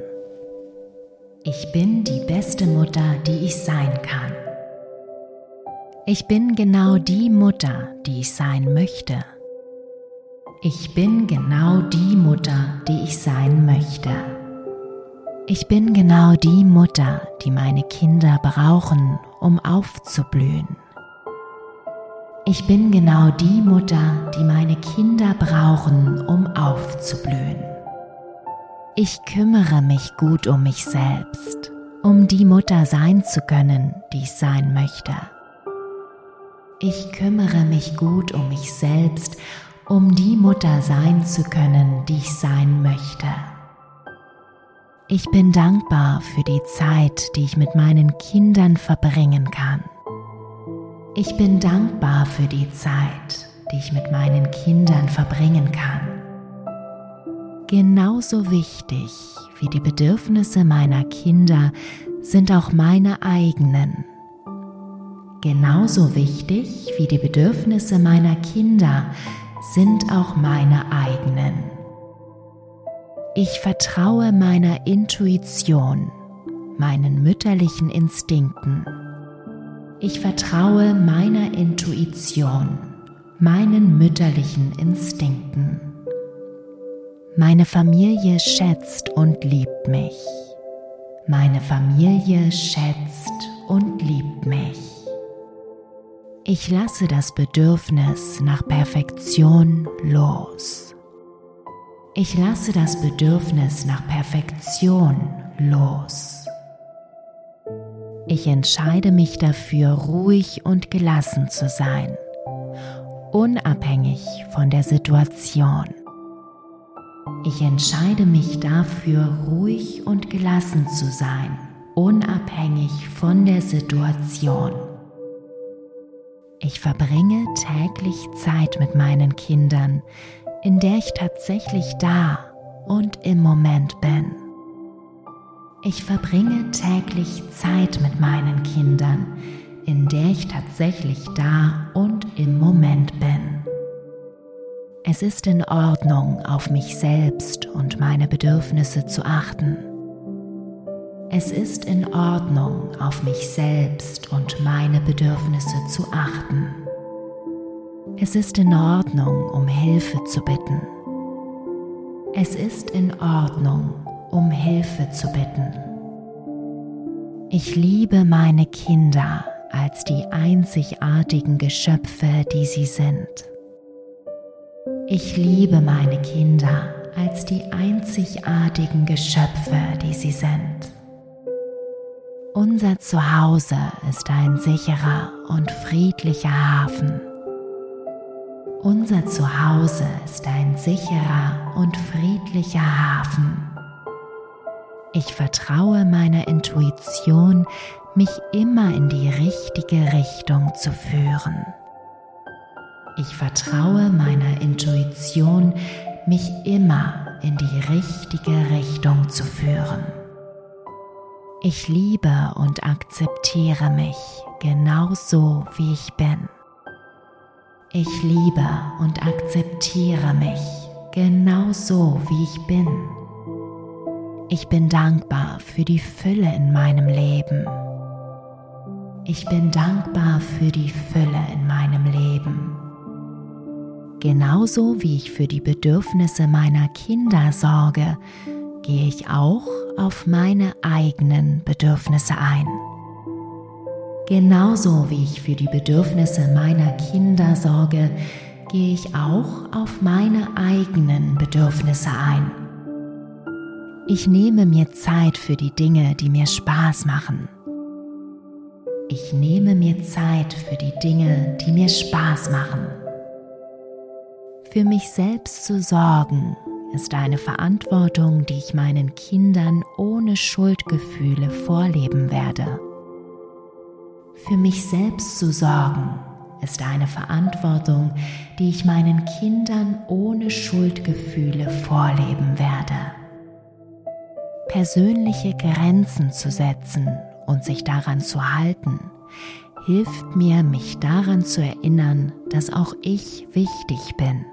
Ich bin die beste Mutter, die ich sein kann. Ich bin genau die Mutter, die ich sein möchte. Ich bin genau die Mutter, die ich sein möchte. Ich bin genau die Mutter, die meine Kinder brauchen, um aufzublühen. Ich bin genau die Mutter, die meine Kinder brauchen, um aufzublühen. Ich kümmere mich gut um mich selbst, um die Mutter sein zu können, die ich sein möchte. Ich kümmere mich gut um mich selbst, um die Mutter sein zu können, die ich sein möchte. Ich bin dankbar für die Zeit, die ich mit meinen Kindern verbringen kann. Ich bin dankbar für die Zeit, die ich mit meinen Kindern verbringen kann genauso wichtig wie die Bedürfnisse meiner Kinder sind auch meine eigenen. Genauso wichtig wie die Bedürfnisse meiner Kinder sind auch meine eigenen. Ich vertraue meiner Intuition, meinen mütterlichen Instinkten. Ich vertraue meiner Intuition, meinen mütterlichen Instinkten. Meine Familie schätzt und liebt mich. Meine Familie schätzt und liebt mich. Ich lasse das Bedürfnis nach Perfektion los. Ich lasse das Bedürfnis nach Perfektion los. Ich entscheide mich dafür, ruhig und gelassen zu sein, unabhängig von der Situation. Ich entscheide mich dafür, ruhig und gelassen zu sein, unabhängig von der Situation. Ich verbringe täglich Zeit mit meinen Kindern, in der ich tatsächlich da und im Moment bin. Ich verbringe täglich Zeit mit meinen Kindern, in der ich tatsächlich da und im Moment bin. Es ist in Ordnung, auf mich selbst und meine Bedürfnisse zu achten. Es ist in Ordnung, auf mich selbst und meine Bedürfnisse zu achten. Es ist in Ordnung, um Hilfe zu bitten. Es ist in Ordnung, um Hilfe zu bitten. Ich liebe meine Kinder als die einzigartigen Geschöpfe, die sie sind. Ich liebe meine Kinder als die einzigartigen Geschöpfe, die sie sind. Unser Zuhause ist ein sicherer und friedlicher Hafen. Unser Zuhause ist ein sicherer und friedlicher Hafen. Ich vertraue meiner Intuition, mich immer in die richtige Richtung zu führen. Ich vertraue meiner Intuition, mich immer in die richtige Richtung zu führen. Ich liebe und akzeptiere mich genau so, wie ich bin. Ich liebe und akzeptiere mich genau so, wie ich bin. Ich bin dankbar für die Fülle in meinem Leben. Ich bin dankbar für die Fülle in meinem Leben. Genauso wie ich für die Bedürfnisse meiner Kinder sorge, gehe ich auch auf meine eigenen Bedürfnisse ein. Genauso wie ich für die Bedürfnisse meiner Kinder sorge, gehe ich auch auf meine eigenen Bedürfnisse ein. Ich nehme mir Zeit für die Dinge, die mir Spaß machen. Ich nehme mir Zeit für die Dinge, die mir Spaß machen. Für mich selbst zu sorgen ist eine Verantwortung, die ich meinen Kindern ohne Schuldgefühle vorleben werde. Für mich selbst zu sorgen ist eine Verantwortung, die ich meinen Kindern ohne Schuldgefühle vorleben werde. Persönliche Grenzen zu setzen und sich daran zu halten, hilft mir, mich daran zu erinnern, dass auch ich wichtig bin.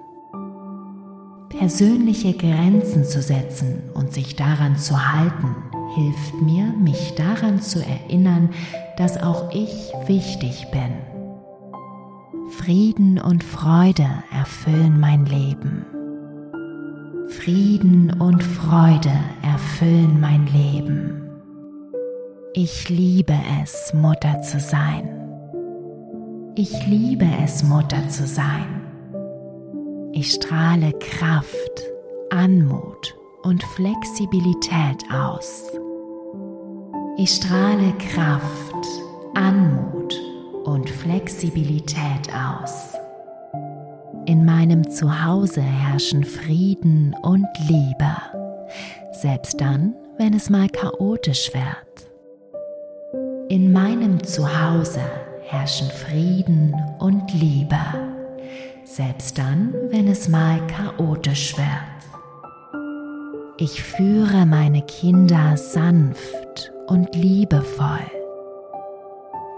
Persönliche Grenzen zu setzen und sich daran zu halten, hilft mir, mich daran zu erinnern, dass auch ich wichtig bin. Frieden und Freude erfüllen mein Leben. Frieden und Freude erfüllen mein Leben. Ich liebe es, Mutter zu sein. Ich liebe es, Mutter zu sein. Ich strahle Kraft, Anmut und Flexibilität aus. Ich strahle Kraft, Anmut und Flexibilität aus. In meinem Zuhause herrschen Frieden und Liebe, selbst dann, wenn es mal chaotisch wird. In meinem Zuhause herrschen Frieden und Liebe, selbst dann, wenn es mal chaotisch wird. Ich führe meine Kinder sanft und liebevoll.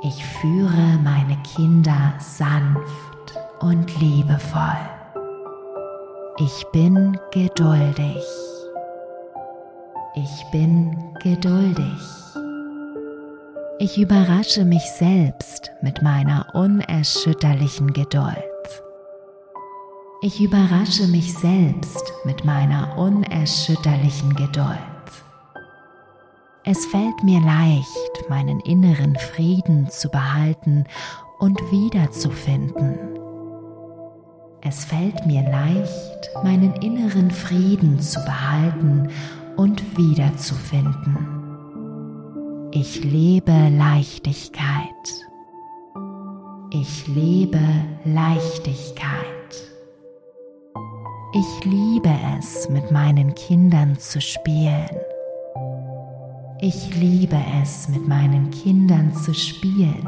Ich führe meine Kinder sanft und liebevoll. Ich bin geduldig. Ich bin geduldig. Ich überrasche mich selbst mit meiner unerschütterlichen Geduld. Ich überrasche mich selbst mit meiner unerschütterlichen Geduld. Es fällt mir leicht, meinen inneren Frieden zu behalten und wiederzufinden. Es fällt mir leicht, meinen inneren Frieden zu behalten und wiederzufinden. Ich lebe Leichtigkeit. Ich lebe Leichtigkeit. Ich liebe es, mit meinen Kindern zu spielen. Ich liebe es, mit meinen Kindern zu spielen.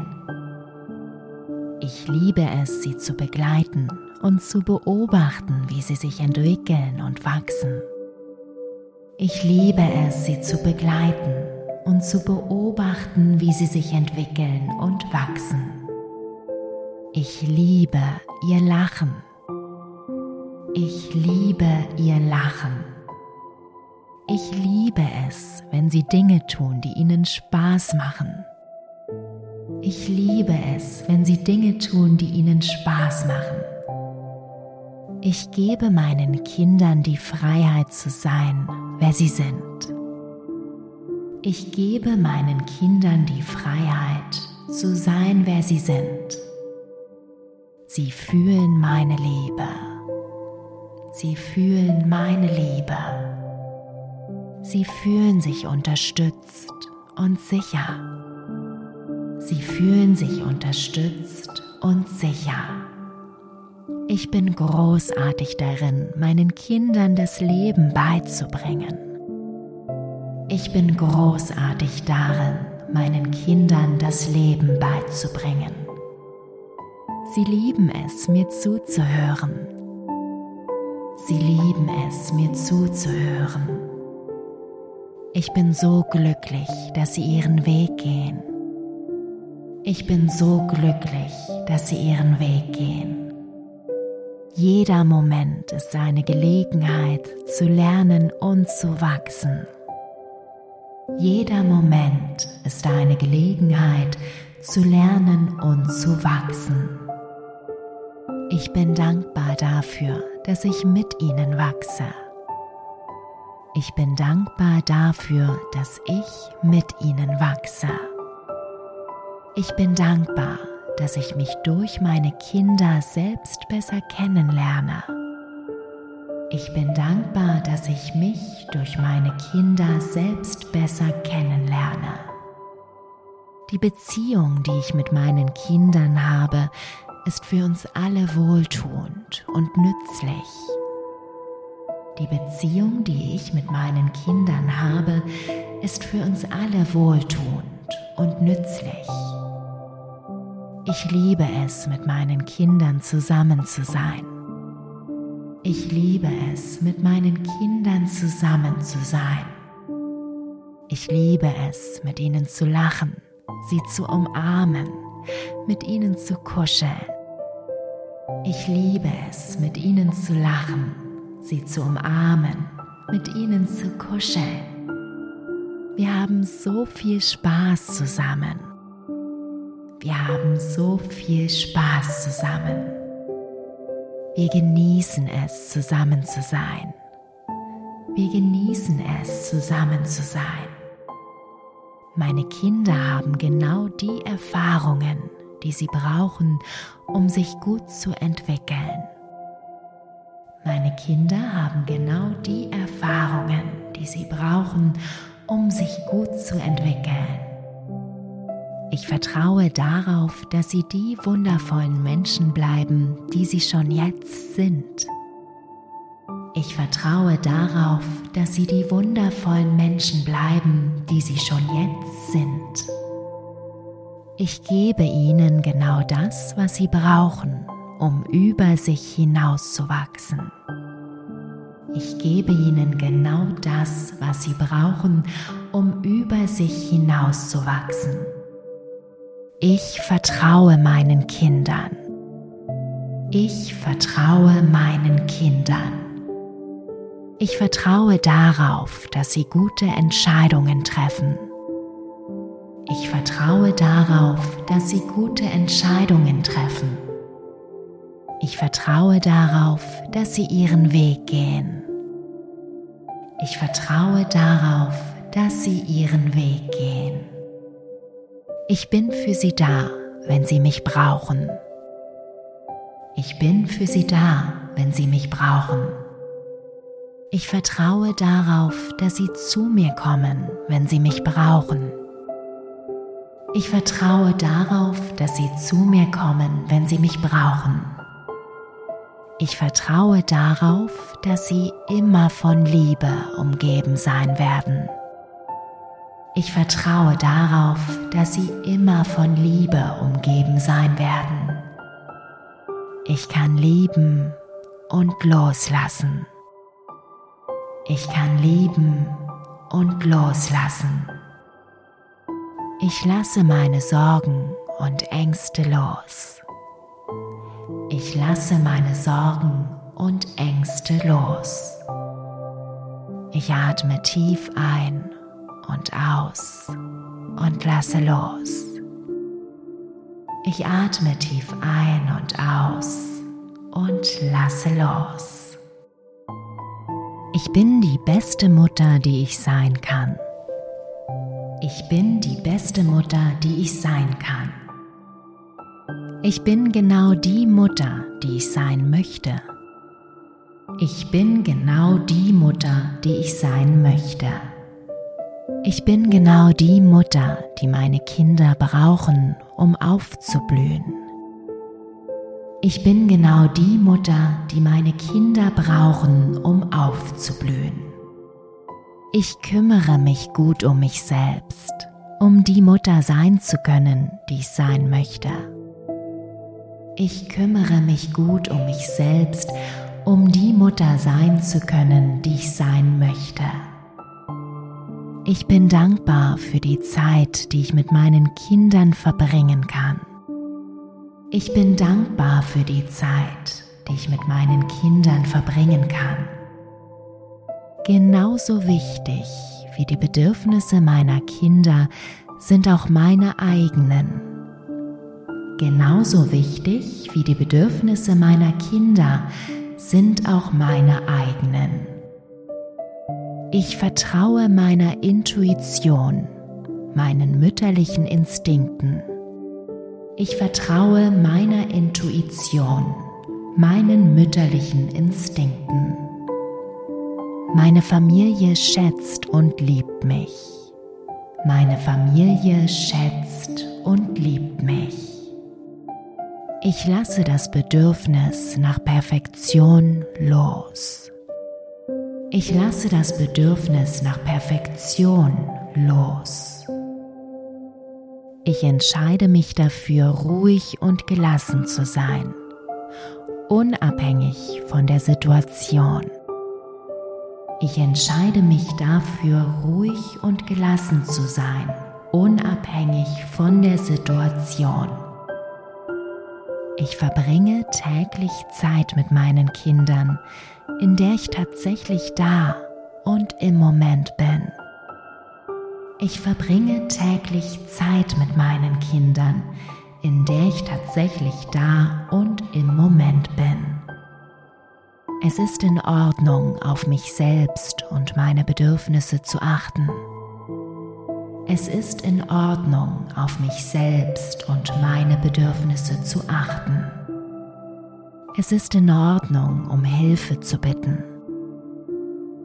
Ich liebe es, sie zu begleiten und zu beobachten, wie sie sich entwickeln und wachsen. Ich liebe es, sie zu begleiten und zu beobachten, wie sie sich entwickeln und wachsen. Ich liebe ihr Lachen. Ich liebe ihr Lachen. Ich liebe es, wenn sie Dinge tun, die ihnen Spaß machen. Ich liebe es, wenn sie Dinge tun, die ihnen Spaß machen. Ich gebe meinen Kindern die Freiheit zu sein, wer sie sind. Ich gebe meinen Kindern die Freiheit zu sein, wer sie sind. Sie fühlen meine Liebe. Sie fühlen meine Liebe. Sie fühlen sich unterstützt und sicher. Sie fühlen sich unterstützt und sicher. Ich bin großartig darin, meinen Kindern das Leben beizubringen. Ich bin großartig darin, meinen Kindern das Leben beizubringen. Sie lieben es, mir zuzuhören. Sie lieben es, mir zuzuhören. Ich bin so glücklich, dass sie ihren Weg gehen. Ich bin so glücklich, dass sie ihren Weg gehen. Jeder Moment ist eine Gelegenheit zu lernen und zu wachsen. Jeder Moment ist eine Gelegenheit zu lernen und zu wachsen. Ich bin dankbar dafür, dass ich mit ihnen wachse. Ich bin dankbar dafür, dass ich mit ihnen wachse. Ich bin dankbar, dass ich mich durch meine Kinder selbst besser kennenlerne. Ich bin dankbar, dass ich mich durch meine Kinder selbst besser kennenlerne. Die Beziehung, die ich mit meinen Kindern habe, ist für uns alle wohltuend und nützlich. Die Beziehung, die ich mit meinen Kindern habe, ist für uns alle wohltuend und nützlich. Ich liebe es, mit meinen Kindern zusammen zu sein. Ich liebe es, mit meinen Kindern zusammen zu sein. Ich liebe es, mit ihnen zu lachen, sie zu umarmen, mit ihnen zu kuscheln. Ich liebe es, mit ihnen zu lachen, sie zu umarmen, mit ihnen zu kuscheln. Wir haben so viel Spaß zusammen. Wir haben so viel Spaß zusammen. Wir genießen es, zusammen zu sein. Wir genießen es, zusammen zu sein. Meine Kinder haben genau die Erfahrungen, die sie brauchen, um sich gut zu entwickeln. Meine Kinder haben genau die Erfahrungen, die sie brauchen, um sich gut zu entwickeln. Ich vertraue darauf, dass sie die wundervollen Menschen bleiben, die sie schon jetzt sind. Ich vertraue darauf, dass sie die wundervollen Menschen bleiben, die sie schon jetzt sind. Ich gebe ihnen genau das, was sie brauchen, um über sich hinauszuwachsen. Ich gebe ihnen genau das, was sie brauchen, um über sich hinauszuwachsen. Ich vertraue meinen Kindern. Ich vertraue meinen Kindern. Ich vertraue darauf, dass sie gute Entscheidungen treffen. Ich vertraue darauf, dass sie gute Entscheidungen treffen. Ich vertraue darauf, dass sie ihren Weg gehen. Ich vertraue darauf, dass sie ihren Weg gehen. Ich bin für sie da, wenn sie mich brauchen. Ich bin für sie da, wenn sie mich brauchen. Ich vertraue darauf, dass sie zu mir kommen, wenn sie mich brauchen. Ich vertraue darauf, dass sie zu mir kommen, wenn sie mich brauchen. Ich vertraue darauf, dass sie immer von Liebe umgeben sein werden. Ich vertraue darauf, dass sie immer von Liebe umgeben sein werden. Ich kann lieben und loslassen. Ich kann lieben und loslassen. Ich lasse meine Sorgen und Ängste los. Ich lasse meine Sorgen und Ängste los. Ich atme tief ein und aus und lasse los. Ich atme tief ein und aus und lasse los. Ich bin die beste Mutter, die ich sein kann. Ich bin die beste Mutter, die ich sein kann. Ich bin genau die Mutter, die ich sein möchte. Ich bin genau die Mutter, die ich sein möchte. Ich bin genau die Mutter, die meine Kinder brauchen, um aufzublühen. Ich bin genau die Mutter, die meine Kinder brauchen, um aufzublühen. Ich kümmere mich gut um mich selbst, um die Mutter sein zu können, die ich sein möchte. Ich kümmere mich gut um mich selbst, um die Mutter sein zu können, die ich sein möchte. Ich bin dankbar für die Zeit, die ich mit meinen Kindern verbringen kann. Ich bin dankbar für die Zeit, die ich mit meinen Kindern verbringen kann. Genauso wichtig wie die Bedürfnisse meiner Kinder sind auch meine eigenen. Genauso wichtig wie die Bedürfnisse meiner Kinder sind auch meine eigenen. Ich vertraue meiner Intuition, meinen mütterlichen Instinkten. Ich vertraue meiner Intuition, meinen mütterlichen Instinkten. Meine Familie schätzt und liebt mich. Meine Familie schätzt und liebt mich. Ich lasse das Bedürfnis nach Perfektion los. Ich lasse das Bedürfnis nach Perfektion los. Ich entscheide mich dafür, ruhig und gelassen zu sein, unabhängig von der Situation. Ich entscheide mich dafür, ruhig und gelassen zu sein, unabhängig von der Situation. Ich verbringe täglich Zeit mit meinen Kindern, in der ich tatsächlich da und im Moment bin. Ich verbringe täglich Zeit mit meinen Kindern, in der ich tatsächlich da und im Moment bin. Es ist in Ordnung, auf mich selbst und meine Bedürfnisse zu achten. Es ist in Ordnung, auf mich selbst und meine Bedürfnisse zu achten. Es ist in Ordnung, um Hilfe zu bitten.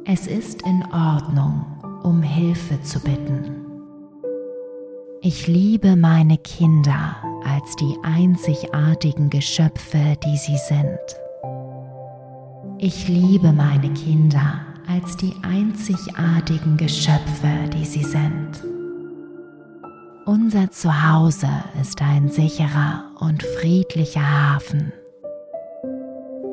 Es ist in Ordnung, um Hilfe zu bitten. Ich liebe meine Kinder als die einzigartigen Geschöpfe, die sie sind. Ich liebe meine Kinder als die einzigartigen Geschöpfe, die sie sind. Unser Zuhause ist ein sicherer und friedlicher Hafen.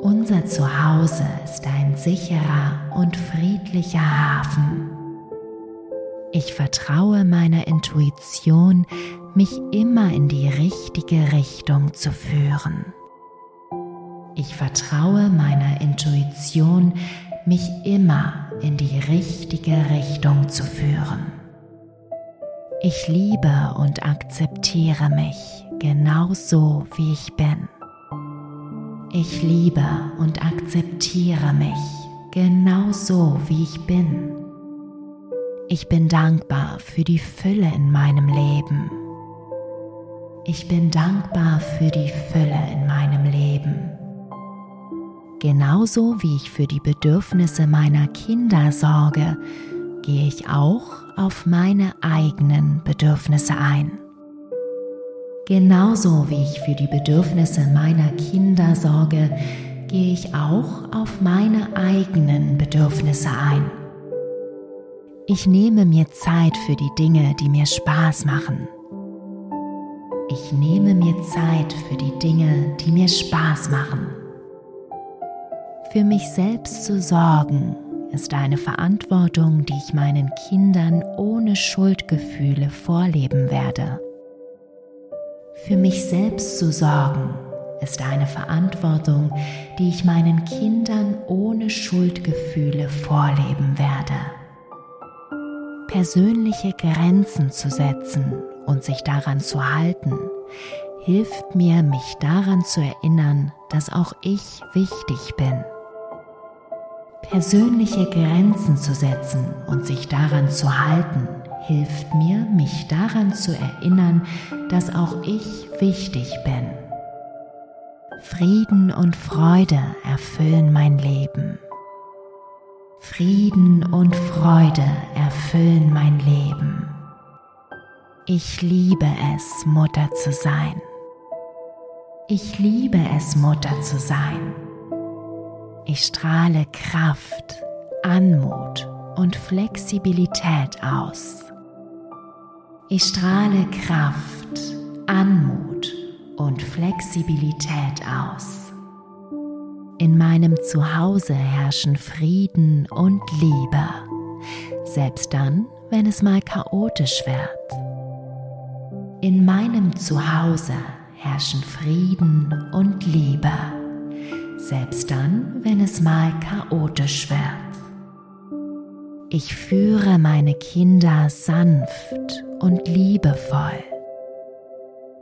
Unser Zuhause ist ein sicherer und friedlicher Hafen. Ich vertraue meiner Intuition, mich immer in die richtige Richtung zu führen. Ich vertraue meiner Intuition, mich immer in die richtige Richtung zu führen. Ich liebe und akzeptiere mich genau so, wie ich bin. Ich liebe und akzeptiere mich genau so, wie ich bin. Ich bin dankbar für die Fülle in meinem Leben. Ich bin dankbar für die Fülle in meinem Leben. Genauso wie ich für die Bedürfnisse meiner Kinder sorge, gehe ich auch auf meine eigenen Bedürfnisse ein. Genauso wie ich für die Bedürfnisse meiner Kinder sorge, gehe ich auch auf meine eigenen Bedürfnisse ein. Ich nehme mir Zeit für die Dinge, die mir Spaß machen. Ich nehme mir Zeit für die Dinge, die mir Spaß machen. Für mich selbst zu sorgen ist eine Verantwortung, die ich meinen Kindern ohne Schuldgefühle vorleben werde. Für mich selbst zu sorgen ist eine Verantwortung, die ich meinen Kindern ohne Schuldgefühle vorleben werde persönliche Grenzen zu setzen und sich daran zu halten, hilft mir, mich daran zu erinnern, dass auch ich wichtig bin. Persönliche Grenzen zu setzen und sich daran zu halten, hilft mir, mich daran zu erinnern, dass auch ich wichtig bin. Frieden und Freude erfüllen mein Leben. Frieden und Freude erfüllen mein Leben. Ich liebe es, Mutter zu sein. Ich liebe es, Mutter zu sein. Ich strahle Kraft, Anmut und Flexibilität aus. Ich strahle Kraft, Anmut und Flexibilität aus. In meinem Zuhause herrschen Frieden und Liebe, selbst dann, wenn es mal chaotisch wird. In meinem Zuhause herrschen Frieden und Liebe, selbst dann, wenn es mal chaotisch wird. Ich führe meine Kinder sanft und liebevoll.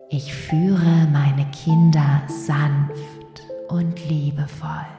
Ich führe meine Kinder sanft und liebevoll.